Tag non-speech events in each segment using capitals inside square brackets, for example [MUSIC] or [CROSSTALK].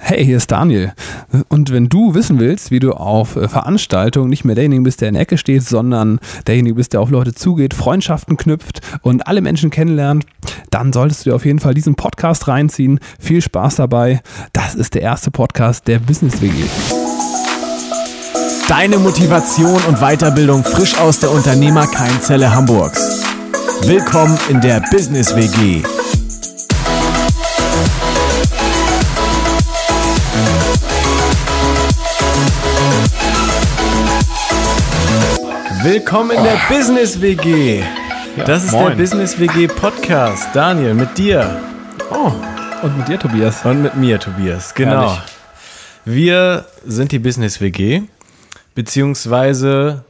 Hey, hier ist Daniel. Und wenn du wissen willst, wie du auf äh, Veranstaltungen nicht mehr derjenige bist, der in der Ecke steht, sondern derjenige bist, der auf Leute zugeht, Freundschaften knüpft und alle Menschen kennenlernt, dann solltest du dir auf jeden Fall diesen Podcast reinziehen. Viel Spaß dabei. Das ist der erste Podcast der Business WG. Deine Motivation und Weiterbildung frisch aus der Unternehmerkeimzelle Hamburgs. Willkommen in der Business WG. Willkommen in der Business WG. Das ist der moin. Business WG Podcast. Daniel, mit dir. Oh, und mit dir, Tobias. Und mit mir, Tobias. Genau. Herrlich. Wir sind die Business WG, beziehungsweise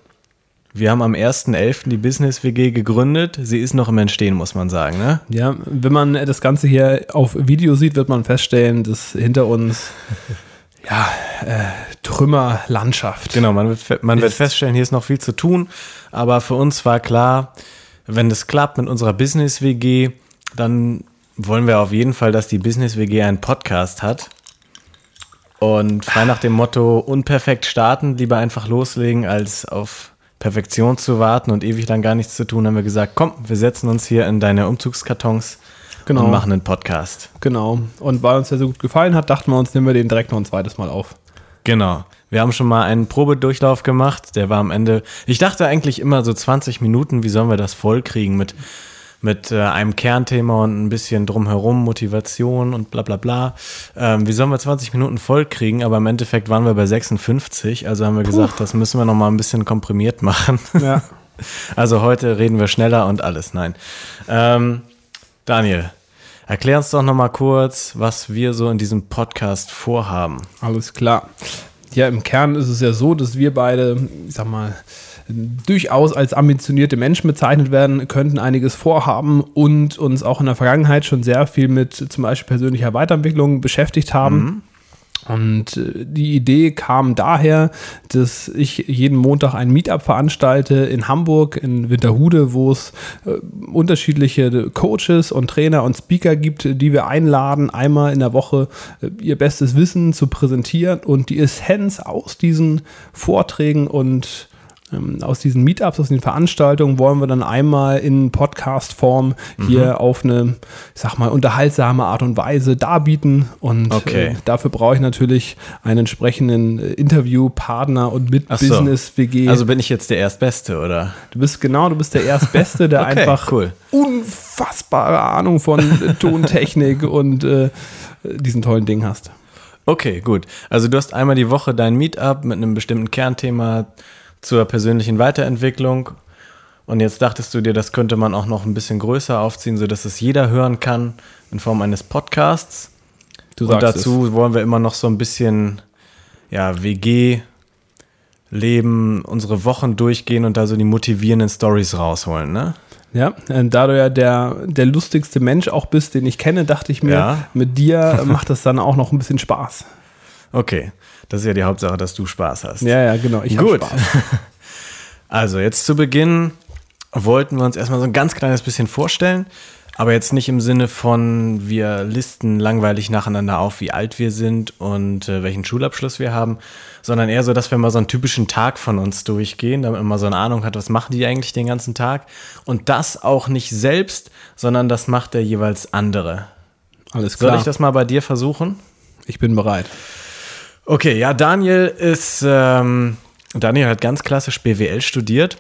wir haben am 1.11. die Business WG gegründet. Sie ist noch im Entstehen, muss man sagen. Ne? Ja, wenn man das Ganze hier auf Video sieht, wird man feststellen, dass hinter uns ja, äh, Trümmerlandschaft. Genau, man wird, man wird feststellen, hier ist noch viel zu tun. Aber für uns war klar, wenn das klappt mit unserer Business WG, dann wollen wir auf jeden Fall, dass die Business WG einen Podcast hat. Und frei nach dem Motto, unperfekt starten, lieber einfach loslegen, als auf Perfektion zu warten und ewig lang gar nichts zu tun, haben wir gesagt, komm, wir setzen uns hier in deine Umzugskartons Genau. und machen einen Podcast. Genau. Und weil uns der so gut gefallen hat, dachten wir uns, nehmen wir den direkt noch ein zweites Mal auf. Genau. Wir haben schon mal einen Probedurchlauf gemacht. Der war am Ende. Ich dachte eigentlich immer so 20 Minuten, wie sollen wir das vollkriegen mit, mit äh, einem Kernthema und ein bisschen drumherum, Motivation und bla bla bla. Ähm, wie sollen wir 20 Minuten vollkriegen? Aber im Endeffekt waren wir bei 56. Also haben wir gesagt, das müssen wir noch mal ein bisschen komprimiert machen. Ja. [LAUGHS] Also heute reden wir schneller und alles. Nein. Ähm, Daniel, erklär uns doch noch mal kurz, was wir so in diesem Podcast vorhaben. Alles klar. Ja, im Kern ist es ja so, dass wir beide, ich sag mal, durchaus als ambitionierte Menschen bezeichnet werden, könnten einiges vorhaben und uns auch in der Vergangenheit schon sehr viel mit zum Beispiel persönlicher Weiterentwicklung beschäftigt haben. Und äh, die Idee kam daher, dass ich jeden Montag ein Meetup veranstalte in Hamburg, in Winterhude, wo es äh, unterschiedliche Coaches und Trainer und Speaker gibt, die wir einladen, einmal in der Woche äh, ihr bestes Wissen zu präsentieren. Und die Essenz aus diesen Vorträgen und aus diesen Meetups, aus den Veranstaltungen wollen wir dann einmal in Podcast-Form hier auf eine, ich sag mal, unterhaltsame Art und Weise darbieten. Und Okay. äh, dafür brauche ich natürlich einen entsprechenden äh, Interviewpartner und mit so. Business-WG. Also bin ich jetzt der Erstbeste, oder? du bist genau, du bist der Erstbeste, der [LAUGHS] Okay, einfach cool. unfassbare Ahnung von äh, [LAUGHS] Tontechnik und äh, diesen tollen Ding hast. Okay, gut. Also du hast einmal die Woche dein Meetup mit einem bestimmten Kernthema zur persönlichen Weiterentwicklung. Und jetzt dachtest du dir, das könnte man auch noch ein bisschen größer aufziehen, sodass es jeder hören kann in Form eines Podcasts. Du Und dazu wollen wir immer noch so ein bisschen ja, WG leben, unsere Wochen durchgehen und da so die motivierenden Stories rausholen, ne? Ja, äh, da du ja der, der lustigste Mensch auch bist, den ich kenne, dachte ich mir, Ja. mit dir macht das dann auch noch ein bisschen Spaß. Okay, das ist ja die Hauptsache, dass du Spaß hast. Ja, ja, genau. Ich Gut. Spaß. [LAUGHS] Also jetzt zu Beginn wollten wir uns erstmal so ein ganz kleines bisschen vorstellen, aber jetzt nicht im Sinne von, wir listen langweilig nacheinander auf, wie alt wir sind und äh, welchen Schulabschluss wir haben, sondern eher so, dass wir mal so einen typischen Tag von uns durchgehen, damit man mal so eine Ahnung hat, was machen die eigentlich den ganzen Tag. Und das auch nicht selbst, sondern das macht der jeweils andere. Alles Soll klar. ich das mal bei dir versuchen? ich bin bereit. Okay, ja, Daniel ist, ähm, Daniel hat ganz klassisch BWL studiert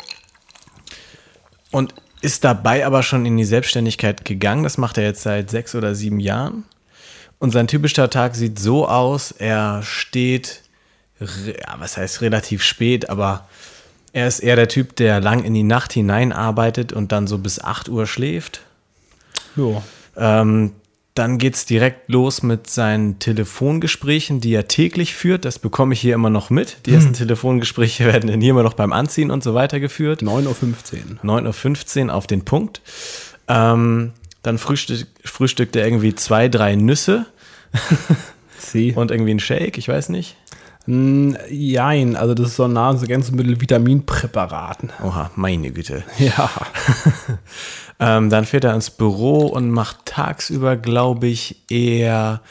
und ist dabei aber schon in die Selbstständigkeit gegangen. Das macht er jetzt seit sechs oder sieben Jahren. Und sein typischer Tag sieht so aus, er steht, ja, was heißt relativ spät, aber er ist eher der Typ, der lang in die Nacht hineinarbeitet und dann so bis 8 Uhr schläft. Jo. Ähm, dann geht es direkt los mit seinen Telefongesprächen, die er täglich führt. Das bekomme ich hier immer noch mit. Die ersten Telefongespräche [LAUGHS] werden dann hier immer noch beim Anziehen und so weiter geführt. 9.15 Uhr. 9.15 Uhr auf den Punkt. Ähm, dann frühstück, frühstückt er irgendwie zwei, drei Nüsse [LAUGHS] C. und irgendwie einen Shake, ich weiß nicht. Mm, Jein, also das ist so ein Nahrungsergänzungsmittel Vitaminpräparaten. Oha, meine Güte. [LAUGHS] Ja. [LAUGHS] Ähm, dann fährt er ins Büro und macht tagsüber, glaube ich, eher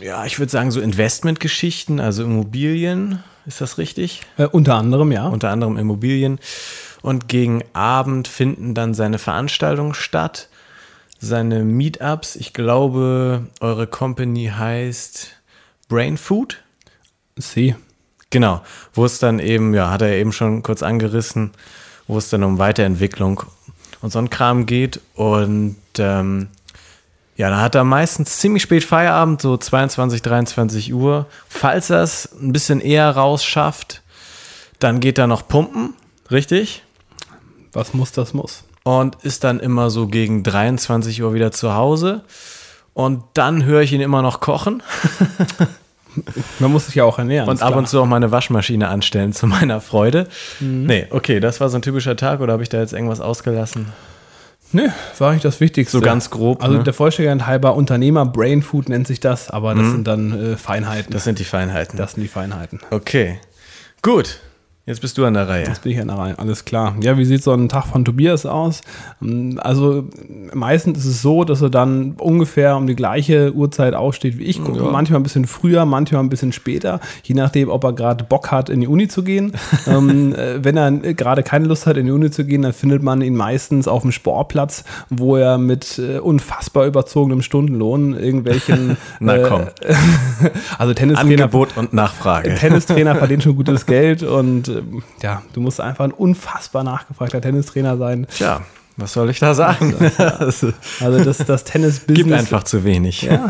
ja, ich würde sagen, so Investmentgeschichten, also Immobilien. Ist das richtig? Äh, unter anderem, ja. Unter anderem Immobilien. Und gegen Abend finden dann seine Veranstaltungen statt, seine Meetups. Ich glaube, eure Company heißt Brain Food. Sie. Genau, wo es dann eben, ja, hat er eben schon kurz angerissen, wo es dann um Weiterentwicklung und so ein Kram geht. Und ähm, ja, da hat er meistens ziemlich spät Feierabend, so 22, 23 Uhr. Falls er es ein bisschen eher rausschafft, dann geht er noch pumpen, richtig? Was muss, das muss. Und ist dann immer so gegen 23 Uhr wieder zu Hause. Und dann höre ich ihn immer noch kochen. [LAUGHS] Man muss sich ja auch ernähren. Und ab klar. und zu auch meine Waschmaschine anstellen, zu meiner Freude. Mhm. Nee, okay, das war so ein typischer Tag oder habe ich da jetzt irgendwas ausgelassen? Nö, war nicht das Wichtigste. So ganz grob. Also ne? der Vollständigkeit halber Unternehmer Brain Food nennt sich das, aber das mhm. sind dann äh, Feinheiten. Das sind die Feinheiten. Das sind die Feinheiten. Okay. Gut. Jetzt bist du an der Reihe. Jetzt bin ich an der Reihe, alles klar. Ja, wie sieht so ein Tag von Tobias aus? Ähm, also meistens ist es so, dass er dann ungefähr um die gleiche Uhrzeit aufsteht wie ich. Ja. Manchmal ein bisschen früher, manchmal ein bisschen später, je nachdem, ob er gerade Bock hat, in die Uni zu gehen. [LAUGHS] ähm, äh, wenn er gerade keine Lust hat, in die Uni zu gehen, dann findet man ihn meistens auf dem Sportplatz, wo er mit äh, unfassbar überzogenem Stundenlohn irgendwelchen. [LAUGHS] Na komm. Äh, [LAUGHS] also Tennistrainer. Angebot und Nachfrage. Tennistrainer verdient schon gutes Geld und ja, du musst einfach ein unfassbar nachgefragter Tennistrainer sein. Tja, was soll ich da sagen? [LAUGHS] also das, das Tennis-Business. Gibt einfach zu wenig. Ja,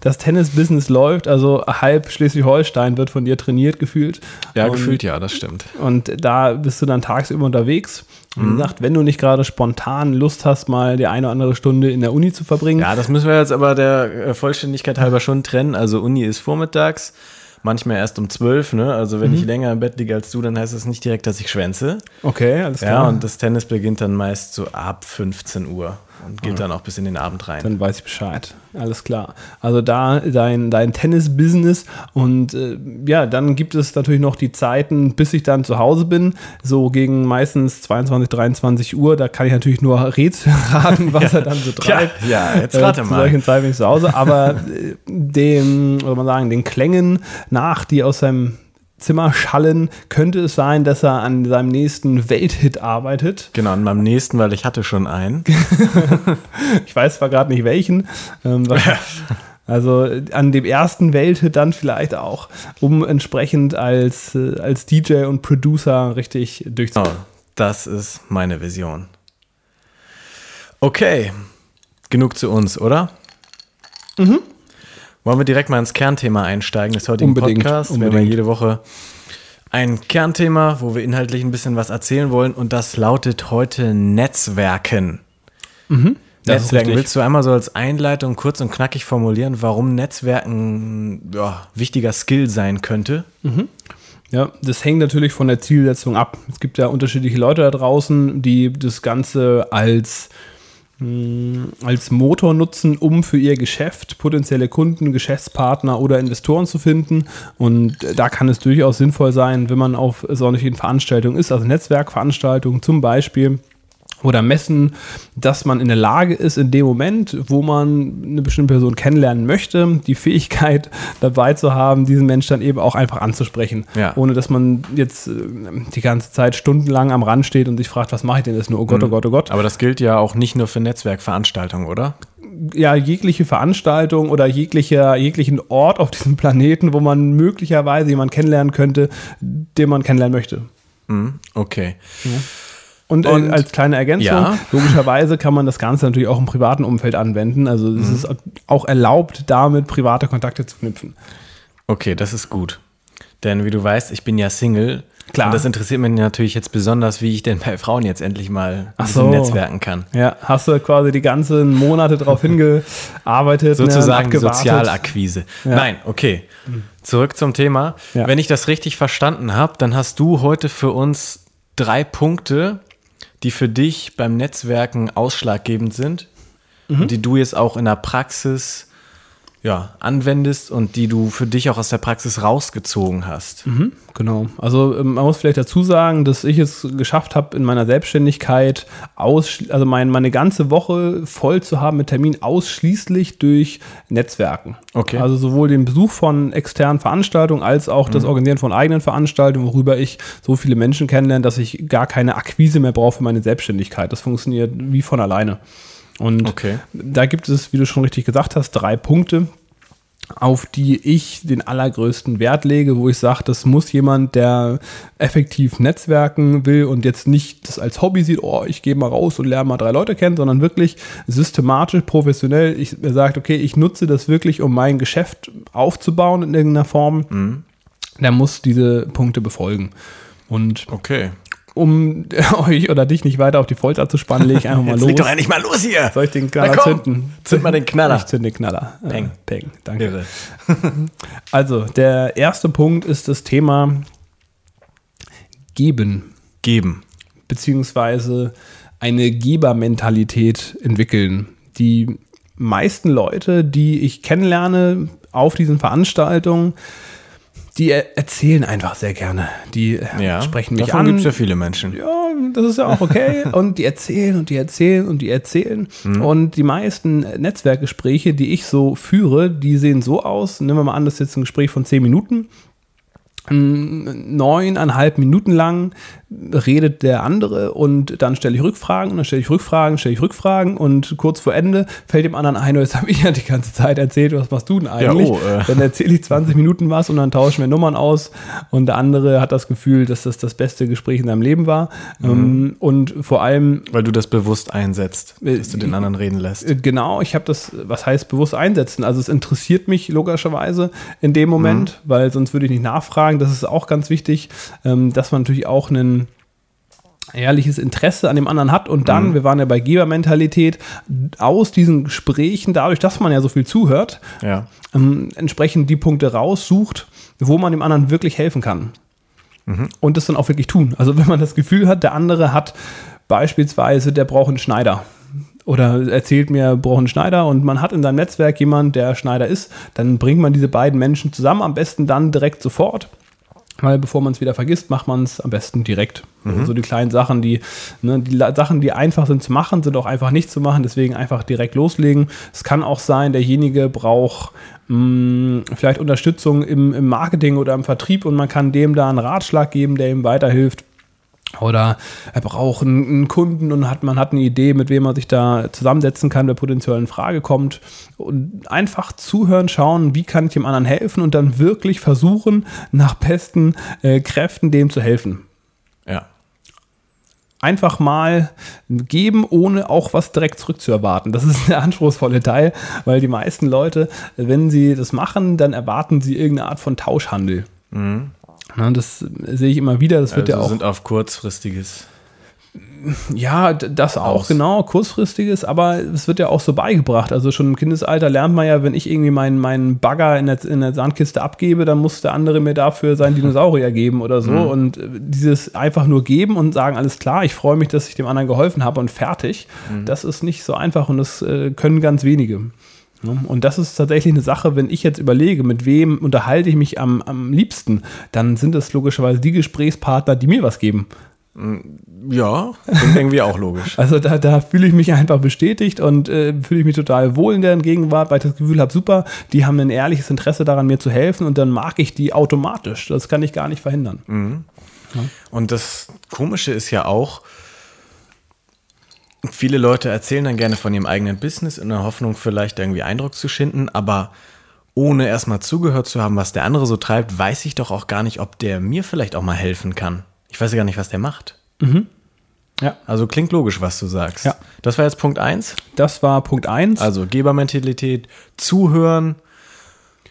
das Tennis-Business läuft, also halb Schleswig-Holstein wird von dir trainiert gefühlt. Ja, und, gefühlt ja, das stimmt. Und da bist du dann tagsüber unterwegs. Wie mhm. gesagt, wenn du nicht gerade spontan Lust hast, mal die eine oder andere Stunde in der Uni zu verbringen. Ja, das müssen wir jetzt aber der Vollständigkeit halber schon trennen. Also Uni ist vormittags manchmal erst um 12, ne? Also wenn mhm. ich länger im Bett liege als du, dann heißt das nicht direkt, dass ich schwänze. Okay, alles klar. Ja, und das Tennis beginnt dann meist so ab 15 Uhr geht dann auch bis in den Abend rein. Dann weiß ich Bescheid. Alles klar. Also da dein, dein Tennis-Business und äh, ja, dann gibt es natürlich noch die Zeiten, bis ich dann zu Hause bin, so gegen meistens 22, 23 Uhr. Da kann ich natürlich nur Rätsel [LAUGHS] raten, was ja. er dann so treibt. Ja, ja jetzt rate äh, mal. Zu solchen Zeiten bin ich zu Hause. Aber äh, dem, oder man sagen, den Klängen nach, die aus seinem Zimmer schallen, könnte es sein, dass er an seinem nächsten Welthit arbeitet. Genau, an meinem nächsten, weil ich hatte schon einen. [LAUGHS] ich weiß zwar gerade nicht welchen. Ähm, also an dem ersten Welthit dann vielleicht auch, um entsprechend als, äh, als DJ und Producer richtig durchzukommen. Oh, das ist meine Vision. Okay, genug zu uns, oder? Mhm. Wollen wir direkt mal ins Kernthema einsteigen des heutigen unbedingt, Podcasts? Unbedingt. Wir haben ja jede Woche ein Kernthema, wo wir inhaltlich ein bisschen was erzählen wollen und das lautet heute Netzwerken. Mhm. Netzwerken. Willst du einmal so als Einleitung kurz und knackig formulieren, warum Netzwerken ja, wichtiger Skill sein könnte? Mhm. Ja, das hängt natürlich von der Zielsetzung ab. Es gibt ja unterschiedliche Leute da draußen, die das Ganze als als Motor nutzen, um für ihr Geschäft potenzielle Kunden, Geschäftspartner oder Investoren zu finden. Und da kann es durchaus sinnvoll sein, wenn man auf solchen Veranstaltungen ist, also Netzwerkveranstaltungen zum Beispiel, oder messen, dass man in der Lage ist, in dem Moment, wo man eine bestimmte Person kennenlernen möchte, die Fähigkeit dabei zu haben, diesen Menschen dann eben auch einfach anzusprechen. Ja. Ohne dass man jetzt äh, die ganze Zeit stundenlang am Rand steht und sich fragt, was mache ich denn jetzt nur? Oh Gott, oh mhm. Gott, oh Gott. Aber das gilt ja auch nicht nur für Netzwerkveranstaltungen, oder? ja, jegliche Veranstaltung oder jeglicher, jeglichen Ort auf diesem Planeten, wo man möglicherweise jemanden kennenlernen könnte, den man kennenlernen möchte. Mhm. Okay. Ja. Und, äh, und, als kleine Ergänzung, ja. logischerweise kann man das Ganze natürlich auch im privaten Umfeld anwenden. Also es mhm. ist auch erlaubt, damit private Kontakte zu knüpfen. Okay, das ist gut. Denn wie du weißt, ich bin ja Single. Klar. Und das interessiert mich natürlich jetzt besonders, wie ich denn bei Frauen jetzt endlich mal ein so. netzwerken kann. Ja, hast du quasi die ganzen Monate darauf hingearbeitet. Sozusagen ne, Sozialakquise. Ja. Nein, okay. Zurück zum Thema. Ja. Wenn ich das richtig verstanden habe, dann hast du heute für uns drei Punkte, die für dich beim Netzwerken ausschlaggebend sind mhm. und die du jetzt auch in der Praxis ja, anwendest und die du für dich auch aus der Praxis rausgezogen hast. Mhm, genau. Also ähm, man muss vielleicht dazu sagen, dass ich es geschafft habe, in meiner Selbstständigkeit aus, also mein, meine ganze Woche voll zu haben mit Terminen ausschließlich durch Netzwerken. Okay. Also sowohl den Besuch von externen Veranstaltungen als auch das Organisieren von eigenen Veranstaltungen, worüber ich so viele Menschen kennenlerne, dass ich gar keine Akquise mehr brauche für meine Selbstständigkeit. Das funktioniert wie von alleine. Und Okay. da gibt es, wie du schon richtig gesagt hast, drei Punkte, auf die ich den allergrößten Wert lege, wo ich sage, das muss jemand, der effektiv netzwerken will und jetzt nicht das als Hobby sieht, oh, ich gehe mal raus und lerne mal drei Leute kennen, sondern wirklich systematisch, professionell. Ich sagt, okay, ich nutze das wirklich, um mein Geschäft aufzubauen in irgendeiner Form. Der muss diese Punkte befolgen. Und Okay. Um [LAUGHS] euch oder dich nicht weiter auf die Folter zu spannen, lege ich einfach mal Jetzt los. leg doch endlich mal los hier. Soll ich den Na Knaller komm, zünden? zünd mal den Knaller. Ich zünd den Knaller. Äh, Peng. Peng, danke. Irre. [LAUGHS] Also, der erste Punkt ist das Thema Geben, Geben. beziehungsweise eine Gebermentalität entwickeln. Die meisten Leute, die ich kennenlerne auf diesen Veranstaltungen, die er erzählen einfach sehr gerne. Die Ja. sprechen mich Davon an. gibt es ja viele Menschen. ja, das ist ja auch okay. [LAUGHS] und die erzählen und die erzählen und die erzählen. Und die meisten Netzwerkgespräche, die ich so führe, die sehen so aus. Nehmen wir mal an, das ist jetzt ein Gespräch von zehn Minuten. Neuneinhalb Minuten lang redet der andere und dann stelle ich Rückfragen und dann stelle ich Rückfragen, stelle ich Rückfragen und kurz vor Ende fällt dem anderen ein, oh, jetzt [LAUGHS] habe ich ja die ganze Zeit erzählt, was machst du denn eigentlich? oh, äh. Dann erzähle ich 20 Minuten was und dann tauschen wir Nummern aus und der andere hat das Gefühl, dass das das beste Gespräch in seinem Leben war ähm, und vor allem Weil du das bewusst einsetzt, dass du den anderen reden lässt. äh, Genau, ich habe das, was heißt bewusst einsetzen? Also es interessiert mich logischerweise in dem Moment, weil sonst würde ich nicht nachfragen. Das ist auch ganz wichtig, ähm, dass man natürlich auch ein ehrliches Interesse an dem anderen hat und dann, wir waren ja bei Gebermentalität, aus diesen Gesprächen, dadurch, dass man ja so viel zuhört, Ja. ähm, entsprechend die Punkte raussucht, wo man dem anderen wirklich helfen kann. Und das dann auch wirklich tun. Also wenn man das Gefühl hat, der andere hat beispielsweise, der braucht einen Schneider. Oder erzählt mir, braucht einen Schneider und man hat in seinem Netzwerk jemanden, der Schneider ist, dann bringt man diese beiden Menschen zusammen, am besten dann direkt sofort. Weil bevor man es wieder vergisst, macht man es am besten direkt. Also so die kleinen Sachen, die, ne, die Sachen, die einfach sind zu machen, sind auch einfach nicht zu machen. Deswegen einfach direkt loslegen. Es kann auch sein, derjenige braucht mh, vielleicht Unterstützung im, im Marketing oder im Vertrieb und man kann dem da einen Ratschlag geben, der ihm weiterhilft. Oder er braucht einen, Kunden und hat, man hat eine Idee, mit wem man sich da zusammensetzen kann, der potenziell in Frage kommt. Und einfach zuhören, schauen, wie kann ich dem anderen helfen und dann wirklich versuchen, nach besten äh, Kräften dem zu helfen. Ja. Einfach mal geben, ohne auch was direkt zurückzuerwarten. Das ist [LAUGHS] der anspruchsvolle Teil, weil die meisten Leute, wenn sie das machen, dann erwarten sie irgendeine Art von Tauschhandel. Na, das sehe ich immer wieder. Das wird Also ja auch sind auf kurzfristiges. Ja, das auch, Aus. genau, kurzfristiges, aber es wird ja auch so beigebracht. Also schon im Kindesalter lernt man ja, wenn ich irgendwie meinen, meinen Bagger in der, in der Sandkiste abgebe, dann muss der andere mir dafür seinen Dinosaurier [LAUGHS] geben oder so. Und äh, dieses einfach nur geben und sagen, alles klar, ich freue mich, dass ich dem anderen geholfen habe und fertig, das ist nicht so einfach und das äh, können ganz wenige. Ja, Und das ist tatsächlich eine Sache, wenn ich jetzt überlege, mit wem unterhalte ich mich am, am liebsten, dann sind es logischerweise die Gesprächspartner, die mir was geben. Ja, klingt irgendwie auch logisch. [LAUGHS] Also da, da fühle ich mich einfach bestätigt und äh, fühle ich mich total wohl in deren Gegenwart, weil ich das Gefühl habe, super, die haben ein ehrliches Interesse daran, mir zu helfen und dann mag ich die automatisch. Das kann ich gar nicht verhindern. Und das Komische ist ja auch, viele Leute erzählen dann gerne von ihrem eigenen Business in der Hoffnung, vielleicht irgendwie Eindruck zu schinden, aber ohne erstmal zugehört zu haben, was der andere so treibt, weiß ich doch auch gar nicht, ob der mir vielleicht auch mal helfen kann. Ich weiß ja gar nicht, was der macht. Ja. Also klingt logisch, was du sagst. Ja. Das war jetzt Punkt 1. Das war Punkt 1. Also Gebermentalität, zuhören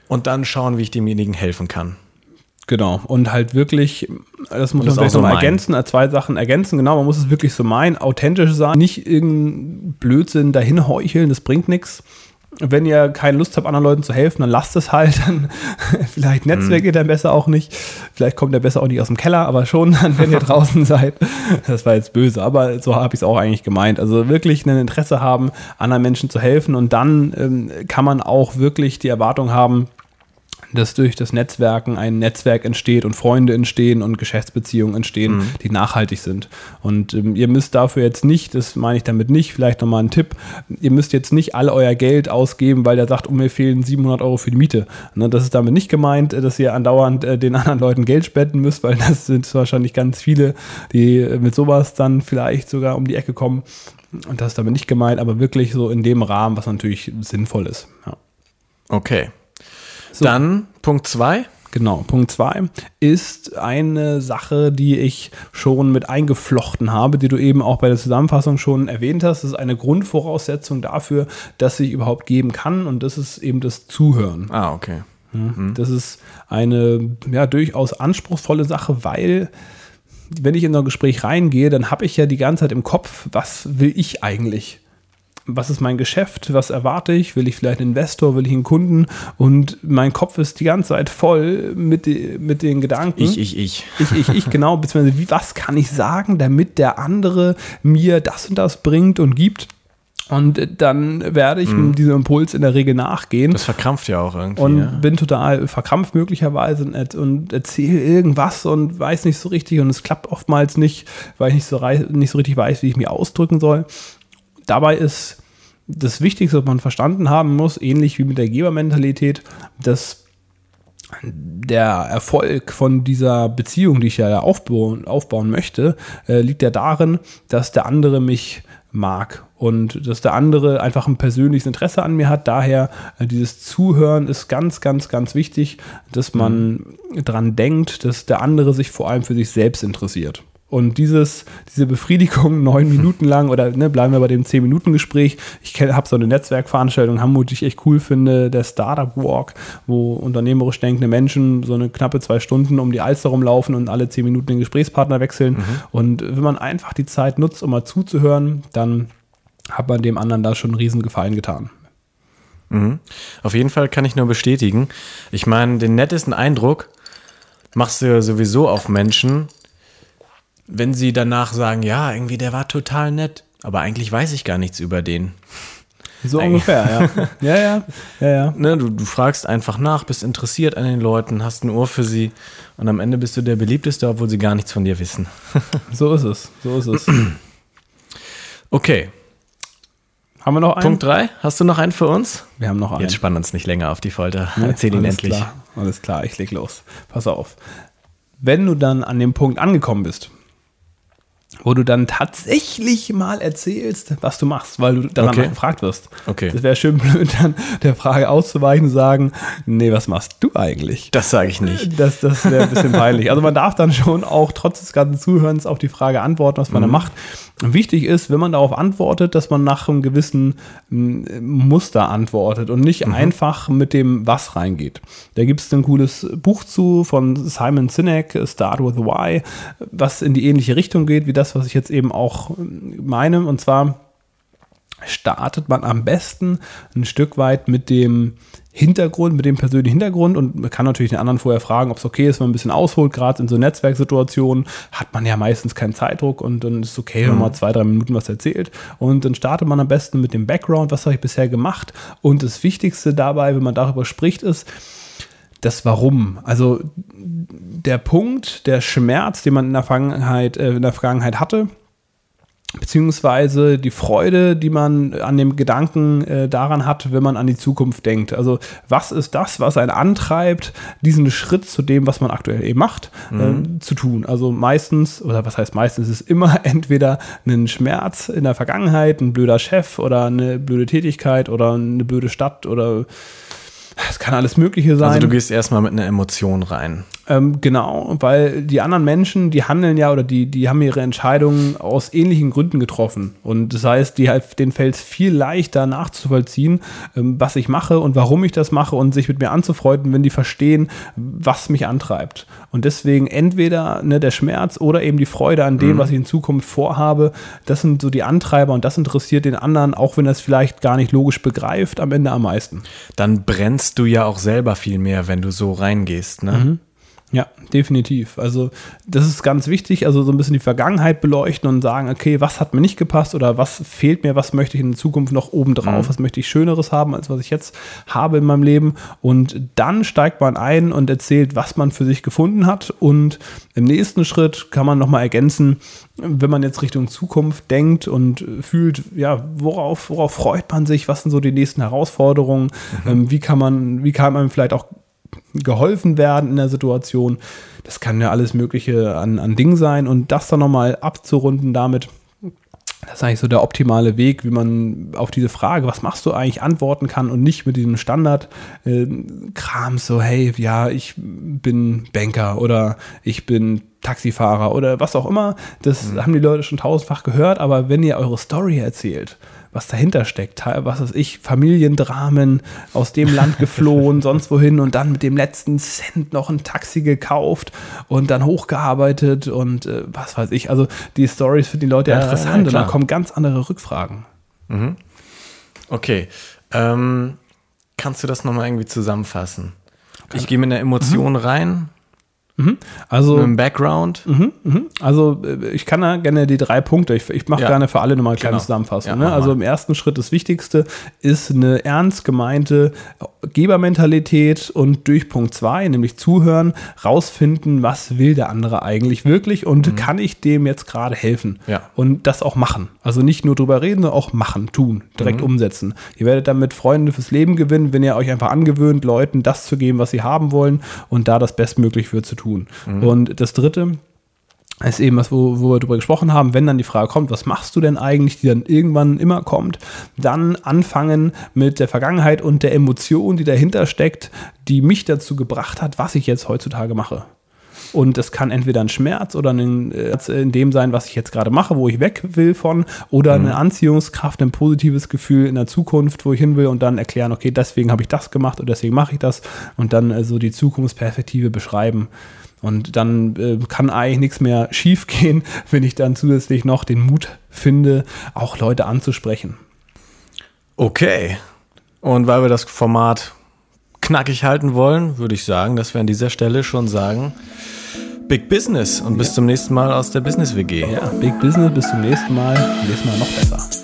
und dann schauen, wie ich demjenigen helfen kann. Genau. Und halt wirklich, das muss man vielleicht auch so meinen. ergänzen, äh, zwei Sachen ergänzen. Genau, man muss es wirklich so meinen, authentisch sein, nicht irgendein Blödsinn dahin heucheln, das bringt nichts. wenn ihr keine Lust habt, anderen Leuten zu helfen, dann lasst es halt. [LAUGHS] Dann vielleicht netzwerkt ihr dann besser auch nicht. Vielleicht kommt ihr besser auch nicht aus dem Keller, aber schon dann, wenn ihr [LAUGHS] draußen seid. Das war jetzt böse, aber so habe ich es auch eigentlich gemeint. Also wirklich ein Interesse haben, anderen Menschen zu helfen und dann ähm, kann man auch wirklich die Erwartung haben, dass durch das Netzwerken ein Netzwerk entsteht und Freunde entstehen und Geschäftsbeziehungen entstehen, mhm. die nachhaltig sind. Und ähm, ihr müsst dafür jetzt nicht, das meine ich damit nicht, vielleicht nochmal ein Tipp, ihr müsst jetzt nicht all euer Geld ausgeben, weil der sagt, oh, mir fehlen 700 Euro für die Miete. Ne, das ist damit nicht gemeint, dass ihr andauernd äh, den [LAUGHS] anderen Leuten Geld spenden müsst, weil das sind wahrscheinlich ganz viele, die äh, mit sowas dann vielleicht sogar um die Ecke kommen. Und das ist damit nicht gemeint, aber wirklich so in dem Rahmen, was natürlich sinnvoll ist. Ja. Okay. So. Dann Punkt 2. Genau, Punkt 2 ist eine Sache, die ich schon mit eingeflochten habe, die du eben auch bei der Zusammenfassung schon erwähnt hast. Das ist eine Grundvoraussetzung dafür, dass ich überhaupt geben kann und das ist eben das Zuhören. Ah, okay. Mhm. Das ist eine ja, durchaus anspruchsvolle Sache, weil wenn ich in so ein Gespräch reingehe, dann habe ich ja die ganze Zeit im Kopf, was will ich eigentlich? Was ist mein Geschäft, was erwarte ich, will ich vielleicht einen Investor, will ich einen Kunden und mein Kopf ist die ganze Zeit voll mit, mit den Gedanken. Ich, ich, ich. Ich, ich, ich, genau, beziehungsweise wie, was kann ich sagen, damit der andere mir das und das bringt und gibt. Und dann werde ich mhm. diesem Impuls in der Regel nachgehen. Das verkrampft ja auch irgendwie. Und ja. bin total verkrampft möglicherweise und, und erzähle irgendwas und weiß nicht so richtig und es klappt oftmals nicht, weil ich nicht so, nicht so richtig weiß, wie ich mich ausdrücken soll dabei ist das Wichtigste, was man verstanden haben muss, ähnlich wie mit der Gebermentalität, dass der Erfolg von dieser Beziehung, die ich ja aufbauen, aufbauen möchte, äh, liegt ja darin, dass der andere mich mag und dass der andere einfach ein persönliches Interesse an mir hat. Daher äh, dieses Zuhören ist ganz, ganz, ganz wichtig, dass man mhm. dran denkt, dass der andere sich vor allem für sich selbst interessiert. Und dieses, diese Befriedigung [LAUGHS] neun Minuten lang oder ne, bleiben wir bei dem zehn Minuten Gespräch. Ich habe so eine Netzwerkveranstaltung in Hamburg, die ich echt cool finde, der Startup Walk, wo unternehmerisch denkende Menschen so eine knappe zwei Stunden um die Alster rumlaufen und alle zehn Minuten den Gesprächspartner wechseln. Mhm. Und wenn man einfach die Zeit nutzt, um mal zuzuhören, dann hat man dem anderen da schon einen riesen Gefallen getan. Mhm. Auf jeden Fall kann ich nur bestätigen. Ich meine, den nettesten Eindruck machst du ja sowieso auf Menschen, wenn sie danach sagen, ja, irgendwie der war total nett, aber eigentlich weiß ich gar nichts über den. So ungefähr, ja. [LAUGHS] ja, ja, ja, ja. Ne, du, du fragst einfach nach, bist interessiert an den Leuten, hast ein Ohr für sie und am Ende bist du der beliebteste, obwohl sie gar nichts von dir wissen. [LAUGHS] so ist es, so ist es. [CLEARS THROAT] Okay. Haben wir noch einen? Punkt 3. Hast du noch einen für uns? Wir haben noch einen. Jetzt spannen uns nicht länger auf die Folter. Nee, Erzähl ihn endlich. Klar, alles klar, ich leg los. Pass auf. Wenn du dann an dem Punkt angekommen bist, wo du dann tatsächlich mal erzählst, was du machst, weil du daran okay. gefragt wirst. Okay. Das wäre schön [LAUGHS] blöd, dann der Frage auszuweichen und sagen, nee, was machst du eigentlich? Das sage ich nicht. Das, das wäre ein bisschen [LAUGHS] peinlich. Also man darf dann schon auch trotz des ganzen Zuhörens auf die Frage antworten, was man mhm. da macht. Wichtig ist, wenn man darauf antwortet, dass man nach einem gewissen Muster antwortet und nicht mhm. einfach mit dem Was reingeht. Da gibt es ein cooles Buch zu von Simon Sinek, Start with Why, was in die ähnliche Richtung geht, wie das, was ich jetzt eben auch meine. Und zwar startet man am besten ein Stück weit mit dem Hintergrund, mit dem persönlichen Hintergrund und man kann natürlich den anderen vorher fragen, ob es okay ist, wenn man ein bisschen ausholt, gerade in so Netzwerksituationen hat man ja meistens keinen Zeitdruck und dann ist es okay, wenn man mhm. zwei, drei Minuten was erzählt und dann startet man am besten mit dem Background, was habe ich bisher gemacht und das Wichtigste dabei, wenn man darüber spricht, ist, das Warum. Also der Punkt, der Schmerz, den man in der Vergangenheit, äh, in der Vergangenheit hatte, beziehungsweise die Freude, die man an dem Gedanken äh, daran hat, wenn man an die Zukunft denkt. Also was ist das, was einen antreibt, diesen Schritt zu dem, was man aktuell eben macht, mhm. äh, zu tun? Also meistens, oder was heißt meistens, ist es immer [LAUGHS] entweder ein Schmerz in der Vergangenheit, ein blöder Chef oder eine blöde Tätigkeit oder eine blöde Stadt oder es kann alles Mögliche sein. Also du gehst erstmal mit einer Emotion rein. Ähm, genau, weil die anderen Menschen, die handeln ja oder die, die haben ihre Entscheidungen aus ähnlichen Gründen getroffen. Und das heißt, die, denen fällt es viel leichter nachzuvollziehen, ähm, was ich mache und warum ich das mache und sich mit mir anzufreunden, wenn die verstehen, was mich antreibt. Und deswegen entweder ne, der Schmerz oder eben die Freude an dem, mhm. was ich in Zukunft vorhabe, das sind so die Antreiber und das interessiert den anderen, auch wenn er es vielleicht gar nicht logisch begreift, am Ende am meisten. Dann brennst du ja auch selber viel mehr, wenn du so reingehst. Ne? Mhm. Ja, definitiv. Also das ist ganz wichtig, also so ein bisschen die Vergangenheit beleuchten und sagen, okay, was hat mir nicht gepasst oder was fehlt mir, was möchte ich in Zukunft noch obendrauf, mhm. was möchte ich Schöneres haben, als was ich jetzt habe in meinem Leben. Und dann steigt man ein und erzählt, was man für sich gefunden hat. Und im nächsten Schritt kann man nochmal ergänzen, wenn man jetzt Richtung Zukunft denkt und fühlt, ja, worauf, worauf freut man sich, was sind so die nächsten Herausforderungen, mhm. ähm, wie kann man, wie kann man vielleicht auch geholfen werden in der Situation. Das kann ja alles Mögliche an, an Dingen sein und das dann nochmal abzurunden damit, das ist eigentlich so der optimale Weg, wie man auf diese Frage, was machst du eigentlich, antworten kann und nicht mit diesem Standard-Kram äh, so, hey, ja, ich bin Banker oder ich bin Taxifahrer oder was auch immer. Das mhm. haben die Leute schon tausendfach gehört, aber wenn ihr eure Story erzählt, was dahinter steckt. Was weiß ich, Familiendramen aus dem Land [LAUGHS] geflohen, sonst wohin und dann mit dem letzten Cent noch ein Taxi gekauft und dann hochgearbeitet und äh, was weiß ich. Also die Stories für die Leute ja, interessant ja, und dann kommen ganz andere Rückfragen. Mhm. Okay. Ähm, kannst du das nochmal irgendwie zusammenfassen? Ich gehe mit einer Emotion mhm. rein, Mhm. Also, einem Background. Mhm, mhm. Also äh, ich kann da gerne die drei Punkte, ich, ich mache ja. gerne für alle nochmal eine kleine genau. Zusammenfassung. Ja, ne? Also im ersten Schritt das Wichtigste ist eine ernst gemeinte Gebermentalität und durch Punkt zwei, nämlich zuhören, rausfinden, was will der andere eigentlich wirklich und mhm. kann ich dem jetzt gerade helfen? Ja. Und das auch machen. Also nicht nur drüber reden, sondern auch machen, tun, direkt mhm. umsetzen. Ihr werdet damit Freunde fürs Leben gewinnen, wenn ihr euch einfach angewöhnt, Leuten das zu geben, was sie haben wollen und da das bestmöglich für zu tun tun. Mhm. Und das Dritte, ist eben was, wo, wo wir darüber gesprochen haben, wenn dann die Frage kommt, was machst du denn eigentlich, die dann irgendwann immer kommt, dann anfangen mit der Vergangenheit und der Emotion, die dahinter steckt, die mich dazu gebracht hat, was ich jetzt heutzutage mache. Und das kann entweder ein Schmerz oder ein, äh, in dem sein, was ich jetzt gerade mache, wo ich weg will von, oder mhm. eine Anziehungskraft, ein positives Gefühl in der Zukunft, wo ich hin will und dann erklären, okay, deswegen habe ich das gemacht und deswegen mache ich das und dann also die Zukunftsperspektive beschreiben. Und dann äh, kann eigentlich nichts mehr [LAUGHS] schief gehen, wenn ich dann zusätzlich noch den Mut finde, auch Leute anzusprechen. Okay. Und weil wir das Format knackig halten wollen, würde ich sagen, dass wir an dieser Stelle schon sagen, Big Business und bis zum nächsten Mal aus der Business WG. Ja, Big Business, bis zum nächsten Mal. Nächstes Mal noch besser.